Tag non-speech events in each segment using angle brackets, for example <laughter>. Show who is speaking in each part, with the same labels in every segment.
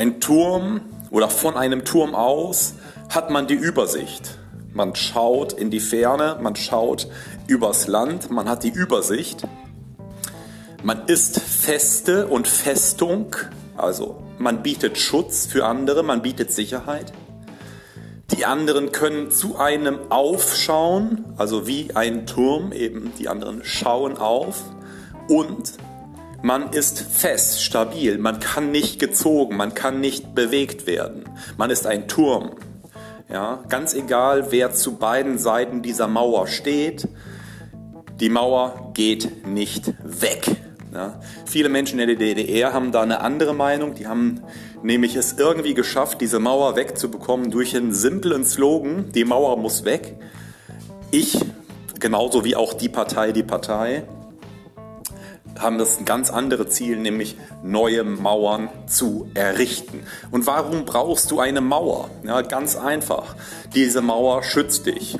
Speaker 1: Ein Turm oder von einem Turm aus hat man die Übersicht. Man schaut in die Ferne, man schaut übers Land, man hat die Übersicht. Man ist Feste und Festung, also man bietet Schutz für andere, man bietet Sicherheit. Die anderen können zu einem aufschauen, also wie ein Turm, eben die anderen schauen auf. Und man ist fest, stabil, man kann nicht gezogen, man kann nicht bewegt werden. Man ist ein Turm. Ja, ganz egal, wer zu beiden Seiten dieser Mauer steht, die Mauer geht nicht weg. Ja, viele Menschen in der DDR haben da eine andere Meinung. Die haben nämlich es irgendwie geschafft, diese Mauer wegzubekommen durch einen simplen Slogan, die Mauer muss weg. Ich, genauso wie auch die Partei, die Partei, haben das ganz anderes Ziel, nämlich neue Mauern zu errichten. Und warum brauchst du eine Mauer? Ja, ganz einfach. Diese Mauer schützt dich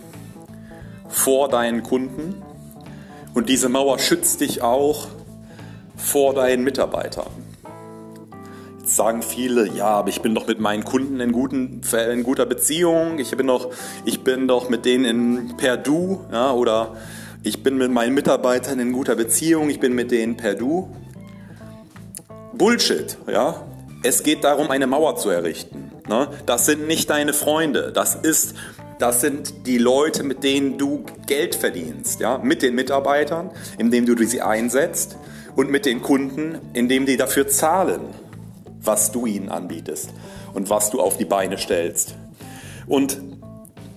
Speaker 1: vor deinen Kunden und diese Mauer schützt dich auch vor deinen Mitarbeitern. Jetzt sagen viele, ja, aber ich bin doch mit meinen Kunden in, guten, in guter Beziehung, ich bin doch, ich bin doch mit denen in per Du ja, oder ich bin mit meinen Mitarbeitern in guter Beziehung, ich bin mit denen per Du. Bullshit, ja. Es geht darum, eine Mauer zu errichten. Ne? Das sind nicht deine Freunde, das ist das sind die Leute, mit denen du Geld verdienst, ja, mit den Mitarbeitern, indem du sie einsetzt und mit den Kunden, indem die dafür zahlen, was du ihnen anbietest und was du auf die Beine stellst. Und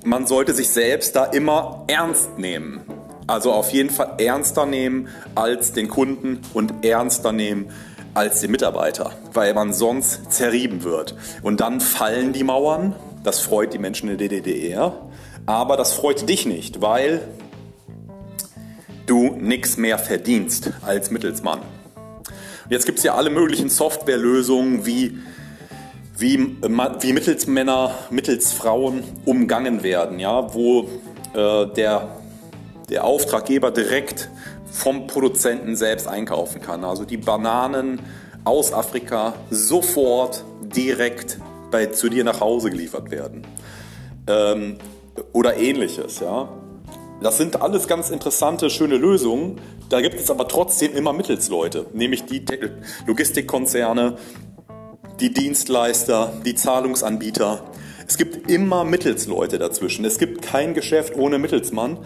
Speaker 1: man sollte sich selbst da immer ernst nehmen. Also auf jeden Fall ernster nehmen als den Kunden und ernster nehmen als den Mitarbeiter, weil man sonst zerrieben wird. Und dann fallen die Mauern. Das freut die Menschen in der DDR. Aber das freut dich nicht, weil du nichts mehr verdienst als Mittelsmann. Jetzt gibt es ja alle möglichen Softwarelösungen, wie, wie, wie Mittelsmänner, Mittelsfrauen umgangen werden, ja, wo äh, der der Auftraggeber direkt vom Produzenten selbst einkaufen kann. Also die Bananen aus Afrika sofort direkt bei, zu dir nach Hause geliefert werden. Ähm, oder ähnliches, ja. Das sind alles ganz interessante, schöne Lösungen. Da gibt es aber trotzdem immer Mittelsleute, nämlich die Logistikkonzerne, die Dienstleister, die Zahlungsanbieter. Es gibt immer Mittelsleute dazwischen. Es gibt kein Geschäft ohne Mittelsmann.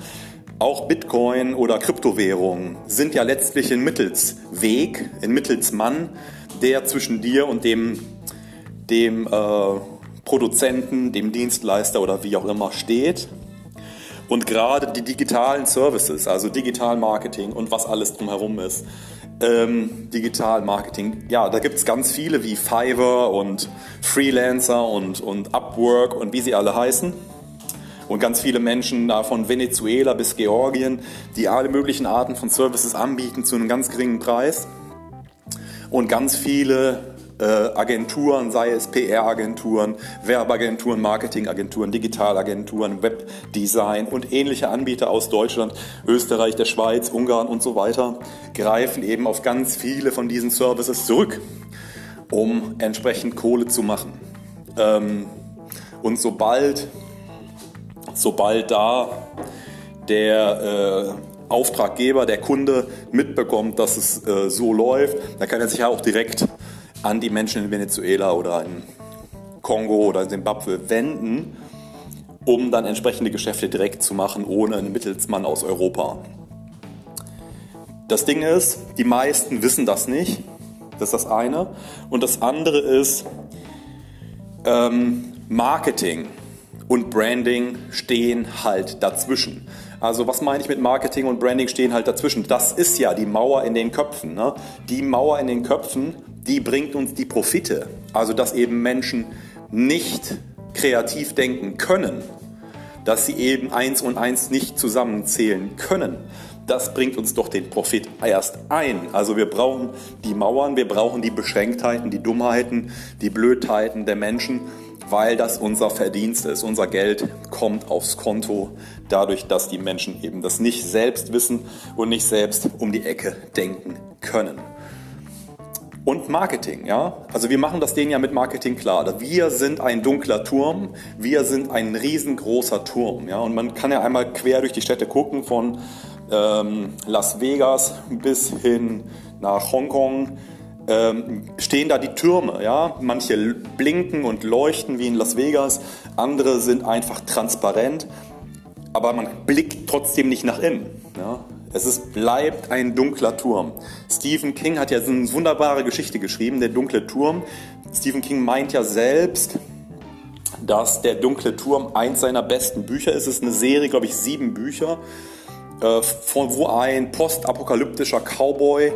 Speaker 1: Auch Bitcoin oder Kryptowährungen sind ja letztlich ein Mittelsweg, ein Mittelsmann, der zwischen dir und dem, dem äh, Produzenten, dem Dienstleister oder wie auch immer steht. Und gerade die digitalen Services, also Digital Marketing und was alles drumherum ist, ähm, Digital Marketing, ja, da gibt es ganz viele wie Fiverr und Freelancer und, und Upwork und wie sie alle heißen und ganz viele Menschen da von Venezuela bis Georgien, die alle möglichen Arten von Services anbieten zu einem ganz geringen Preis. Und ganz viele äh, Agenturen, sei es PR-Agenturen, Werbeagenturen, Marketingagenturen, Digitalagenturen, Webdesign und ähnliche Anbieter aus Deutschland, Österreich, der Schweiz, Ungarn und so weiter, greifen eben auf ganz viele von diesen Services zurück, um entsprechend Kohle zu machen. Ähm, und sobald sobald da der äh, Auftraggeber, der Kunde mitbekommt, dass es äh, so läuft, dann kann er sich ja auch direkt an die Menschen in Venezuela oder in Kongo oder in Zimbabwe wenden, um dann entsprechende Geschäfte direkt zu machen, ohne einen Mittelsmann aus Europa. Das Ding ist, die meisten wissen das nicht. Das ist das eine. Und das andere ist ähm, Marketing und Branding stehen halt dazwischen. Also was meine ich mit Marketing und Branding stehen halt dazwischen? Das ist ja die Mauer in den Köpfen. Ne? Die Mauer in den Köpfen, die bringt uns die Profite. Also dass eben Menschen nicht kreativ denken können, dass sie eben eins und eins nicht zusammenzählen können. Das bringt uns doch den Profit erst ein. Also wir brauchen die Mauern, wir brauchen die Beschränktheiten, die Dummheiten, die Blödheiten der Menschen weil das unser Verdienst ist. Unser Geld kommt aufs Konto dadurch, dass die Menschen eben das nicht selbst wissen und nicht selbst um die Ecke denken können. und Marketing, ja. Also wir machen das denen ja mit Marketing klar. Wir sind ein dunkler Turm, wir sind ein riesengroßer Turm, ja. Und man kann ja einmal quer durch die Städte gucken, von ähm, Las Vegas bis hin nach Hongkong. Ähm, stehen da die Türme, ja. Manche blinken und leuchten wie in Las Vegas, andere sind einfach transparent, aber man blickt trotzdem nicht nach innen. Ja? Es ist, bleibt ein dunkler Turm. Stephen King hat ja so eine wunderbare Geschichte geschrieben, der dunkle Turm. Stephen King meint ja selbst, dass der dunkle Turm eins seiner besten Bücher ist. Es ist eine Serie, glaube ich, sieben Bücher, äh, von wo ein postapokalyptischer Cowboy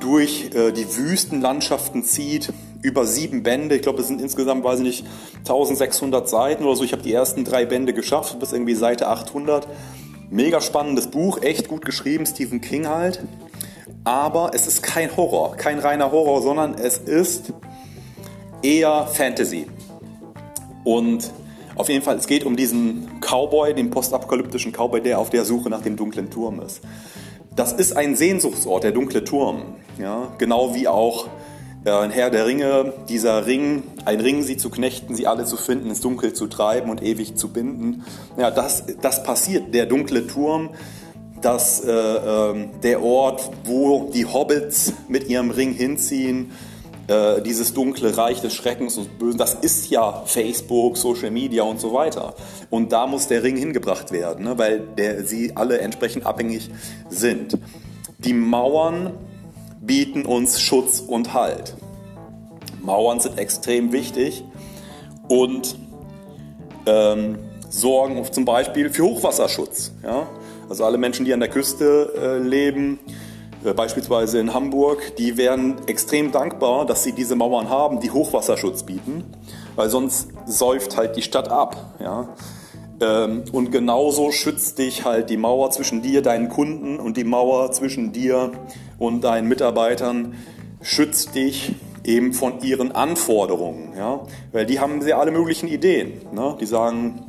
Speaker 1: durch äh, die Wüstenlandschaften zieht, über sieben Bände. Ich glaube, es sind insgesamt, weiß ich nicht, 1600 Seiten oder so. Ich habe die ersten drei Bände geschafft, bis irgendwie Seite 800. Mega spannendes Buch, echt gut geschrieben, Stephen King halt. Aber es ist kein Horror, kein reiner Horror, sondern es ist eher Fantasy. Und auf jeden Fall, es geht um diesen Cowboy, den postapokalyptischen Cowboy, der auf der Suche nach dem dunklen Turm ist. Das ist ein Sehnsuchtsort, der dunkle Turm. Ja? Genau wie auch äh, Herr der Ringe, dieser Ring, ein Ring, sie zu knechten, sie alle zu finden, ins Dunkel zu treiben und ewig zu binden. Ja, das, das passiert. Der dunkle Turm, das, äh, äh, der Ort, wo die Hobbits mit ihrem Ring hinziehen, äh, dieses dunkle Reich des Schreckens und Bösen, das ist ja Facebook, Social Media und so weiter. Und da muss der Ring hingebracht werden, ne, weil der, sie alle entsprechend abhängig sind. Die Mauern bieten uns Schutz und Halt. Mauern sind extrem wichtig und ähm, sorgen zum Beispiel für Hochwasserschutz. Ja? Also alle Menschen, die an der Küste äh, leben, beispielsweise in Hamburg, die wären extrem dankbar, dass sie diese Mauern haben, die Hochwasserschutz bieten, weil sonst säuft halt die Stadt ab. Ja? Ähm, und genauso schützt dich halt die Mauer zwischen dir, deinen Kunden und die Mauer zwischen dir und deinen Mitarbeitern schützt dich eben von ihren Anforderungen. Ja? Weil die haben sehr alle möglichen Ideen. Ne? Die sagen,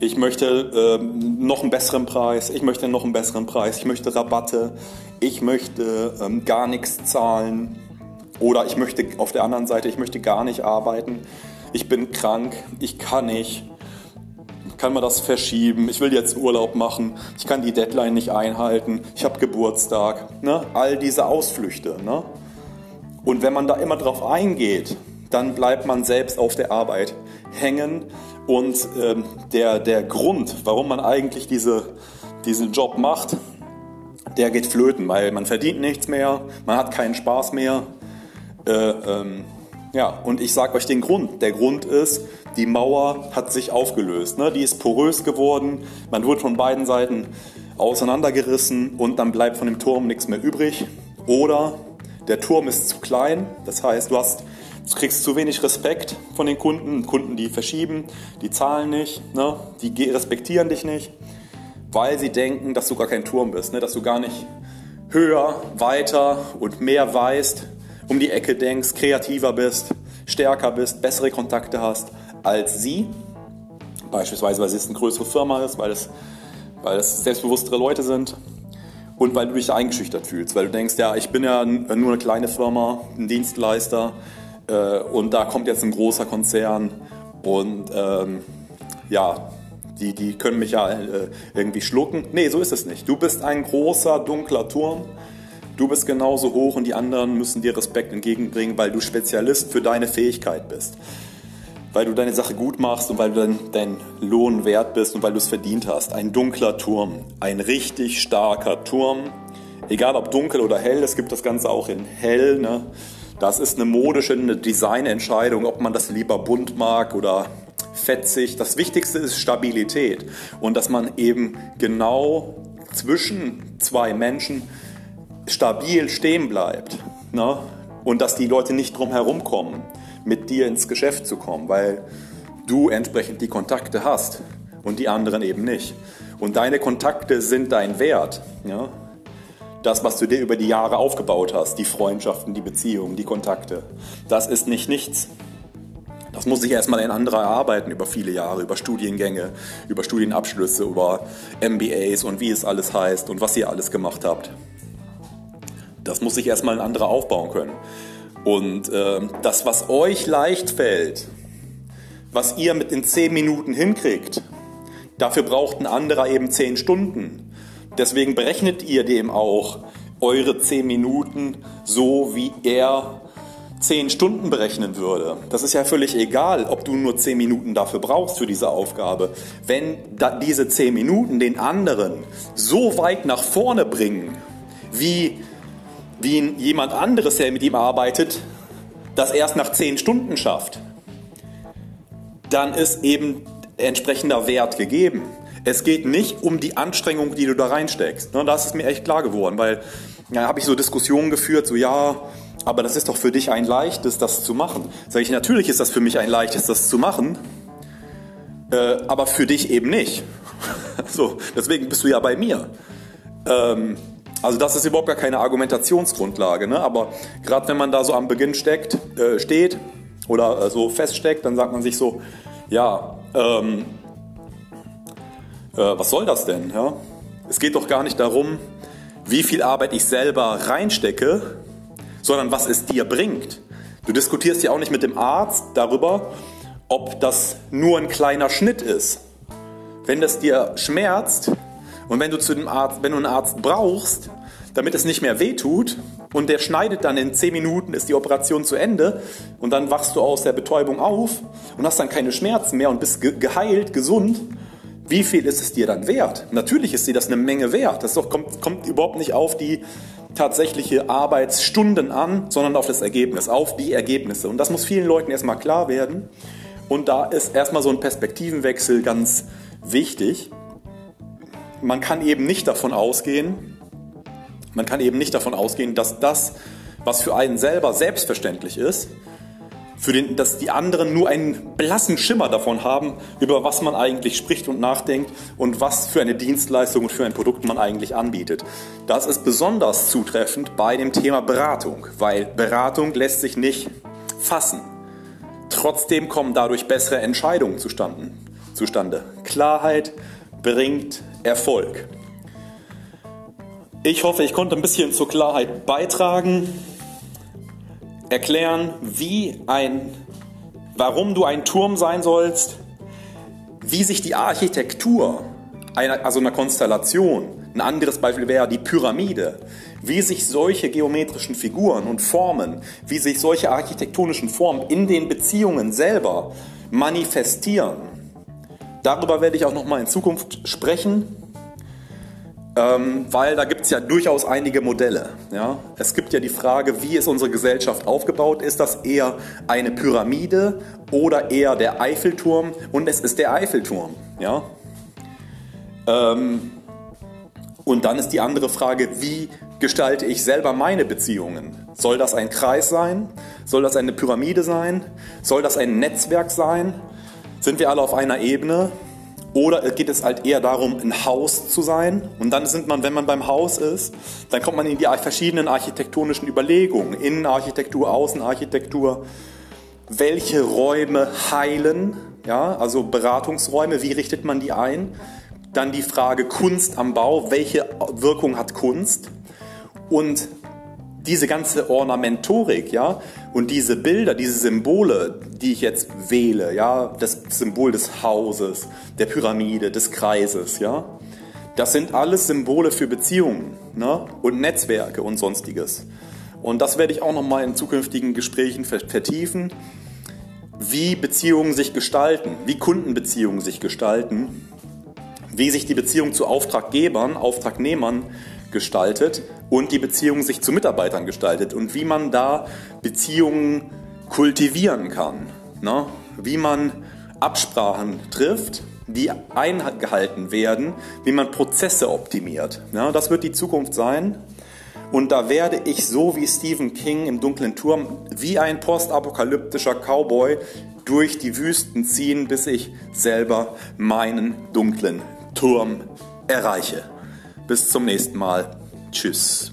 Speaker 1: ich möchte ähm, noch einen besseren Preis, ich möchte noch einen besseren Preis, ich möchte Rabatte, ich möchte ähm, gar nichts zahlen oder ich möchte auf der anderen Seite, ich möchte gar nicht arbeiten, ich bin krank, ich kann nicht kann man das verschieben, ich will jetzt Urlaub machen, ich kann die Deadline nicht einhalten, ich habe Geburtstag, ne? all diese Ausflüchte. Ne? Und wenn man da immer drauf eingeht, dann bleibt man selbst auf der Arbeit hängen und ähm, der, der Grund, warum man eigentlich diese, diesen Job macht, der geht flöten, weil man verdient nichts mehr, man hat keinen Spaß mehr. Äh, ähm, ja, und ich sage euch den Grund. Der Grund ist, die Mauer hat sich aufgelöst. Ne? Die ist porös geworden, man wird von beiden Seiten auseinandergerissen und dann bleibt von dem Turm nichts mehr übrig. Oder der Turm ist zu klein, das heißt, du, hast, du kriegst zu wenig Respekt von den Kunden. Kunden, die verschieben, die zahlen nicht, ne? die respektieren dich nicht, weil sie denken, dass du gar kein Turm bist, ne? dass du gar nicht höher, weiter und mehr weißt, um die Ecke denkst, kreativer bist, stärker bist, bessere Kontakte hast als sie. Beispielsweise, weil es eine größere Firma ist, weil es, weil es selbstbewusstere Leute sind und weil du dich eingeschüchtert fühlst, weil du denkst, ja, ich bin ja nur eine kleine Firma, ein Dienstleister äh, und da kommt jetzt ein großer Konzern und ähm, ja, die, die können mich ja äh, irgendwie schlucken. Nee, so ist es nicht. Du bist ein großer, dunkler Turm. Du bist genauso hoch und die anderen müssen dir Respekt entgegenbringen, weil du Spezialist für deine Fähigkeit bist weil du deine Sache gut machst und weil du dein, dein Lohn wert bist und weil du es verdient hast. Ein dunkler Turm, ein richtig starker Turm. Egal ob dunkel oder hell, es gibt das Ganze auch in hell. Ne? Das ist eine modische, eine Designentscheidung, ob man das lieber bunt mag oder fetzig. Das Wichtigste ist Stabilität und dass man eben genau zwischen zwei Menschen stabil stehen bleibt. Ne? Und dass die Leute nicht drum herum kommen mit dir ins Geschäft zu kommen, weil du entsprechend die Kontakte hast und die anderen eben nicht. Und deine Kontakte sind dein Wert. Ja? Das, was du dir über die Jahre aufgebaut hast, die Freundschaften, die Beziehungen, die Kontakte, das ist nicht nichts. Das muss sich erstmal ein anderer erarbeiten über viele Jahre, über Studiengänge, über Studienabschlüsse, über MBAs und wie es alles heißt und was ihr alles gemacht habt. Das muss sich erstmal ein anderer aufbauen können. Und äh, das, was euch leicht fällt, was ihr mit den 10 Minuten hinkriegt, dafür braucht ein anderer eben 10 Stunden. Deswegen berechnet ihr dem auch eure 10 Minuten so, wie er 10 Stunden berechnen würde. Das ist ja völlig egal, ob du nur 10 Minuten dafür brauchst für diese Aufgabe. Wenn diese 10 Minuten den anderen so weit nach vorne bringen, wie, wie jemand anderes, der mit ihm arbeitet, das erst nach 10 Stunden schafft, dann ist eben entsprechender Wert gegeben. Es geht nicht um die Anstrengung, die du da reinsteckst. Ne, das ist mir echt klar geworden, weil da habe ich so Diskussionen geführt, so ja, aber das ist doch für dich ein leichtes, das zu machen. Sage ich, natürlich ist das für mich ein leichtes, das zu machen, äh, aber für dich eben nicht. <laughs> so, deswegen bist du ja bei mir. Ähm, also das ist überhaupt gar keine Argumentationsgrundlage, ne? aber gerade wenn man da so am Beginn steckt, äh, steht oder äh, so feststeckt, dann sagt man sich so, ja, ähm, äh, was soll das denn? Ja? Es geht doch gar nicht darum, wie viel Arbeit ich selber reinstecke, sondern was es dir bringt. Du diskutierst ja auch nicht mit dem Arzt darüber, ob das nur ein kleiner Schnitt ist. Wenn das dir schmerzt und wenn du, zu dem Arzt, wenn du einen Arzt brauchst, damit es nicht mehr wehtut und der schneidet dann in 10 Minuten, ist die Operation zu Ende und dann wachst du aus der Betäubung auf und hast dann keine Schmerzen mehr und bist geheilt, gesund, wie viel ist es dir dann wert? Natürlich ist dir das eine Menge wert. Das doch, kommt, kommt überhaupt nicht auf die tatsächliche Arbeitsstunden an, sondern auf das Ergebnis, auf die Ergebnisse. Und das muss vielen Leuten erstmal klar werden. Und da ist erstmal so ein Perspektivenwechsel ganz wichtig. Man kann eben nicht davon ausgehen, man kann eben nicht davon ausgehen, dass das, was für einen selber selbstverständlich ist, für den, dass die anderen nur einen blassen Schimmer davon haben, über was man eigentlich spricht und nachdenkt und was für eine Dienstleistung und für ein Produkt man eigentlich anbietet. Das ist besonders zutreffend bei dem Thema Beratung, weil Beratung lässt sich nicht fassen. Trotzdem kommen dadurch bessere Entscheidungen zustande. zustande. Klarheit bringt Erfolg. Ich hoffe, ich konnte ein bisschen zur Klarheit beitragen erklären, wie ein, warum du ein Turm sein sollst, wie sich die Architektur einer, also einer Konstellation, ein anderes Beispiel wäre die Pyramide, wie sich solche geometrischen Figuren und Formen, wie sich solche architektonischen Formen in den Beziehungen selber manifestieren. Darüber werde ich auch noch mal in Zukunft sprechen ähm, weil da gibt es ja durchaus einige Modelle. Ja? Es gibt ja die Frage, wie ist unsere Gesellschaft aufgebaut? Ist das eher eine Pyramide oder eher der Eiffelturm? Und es ist der Eiffelturm. Ja? Ähm, und dann ist die andere Frage, wie gestalte ich selber meine Beziehungen? Soll das ein Kreis sein? Soll das eine Pyramide sein? Soll das ein Netzwerk sein? Sind wir alle auf einer Ebene? Oder geht es halt eher darum, ein Haus zu sein? Und dann sind man, wenn man beim Haus ist, dann kommt man in die verschiedenen architektonischen Überlegungen. Innenarchitektur, Außenarchitektur. Welche Räume heilen? Ja, also Beratungsräume, wie richtet man die ein? Dann die Frage Kunst am Bau. Welche Wirkung hat Kunst? Und diese ganze Ornamentorik, ja, und diese Bilder, diese Symbole, die ich jetzt wähle, ja, das Symbol des Hauses, der Pyramide, des Kreises, ja, das sind alles Symbole für Beziehungen ne, und Netzwerke und sonstiges. Und das werde ich auch nochmal in zukünftigen Gesprächen vertiefen, wie Beziehungen sich gestalten, wie Kundenbeziehungen sich gestalten, wie sich die Beziehung zu Auftraggebern, Auftragnehmern gestaltet und die Beziehung sich zu Mitarbeitern gestaltet und wie man da Beziehungen kultivieren kann. Ne? Wie man Absprachen trifft, die eingehalten werden, wie man Prozesse optimiert. Ja, das wird die Zukunft sein. Und da werde ich so wie Stephen King im dunklen Turm, wie ein postapokalyptischer Cowboy, durch die Wüsten ziehen, bis ich selber meinen dunklen Turm erreiche. Bis zum nächsten Mal. Tschüss.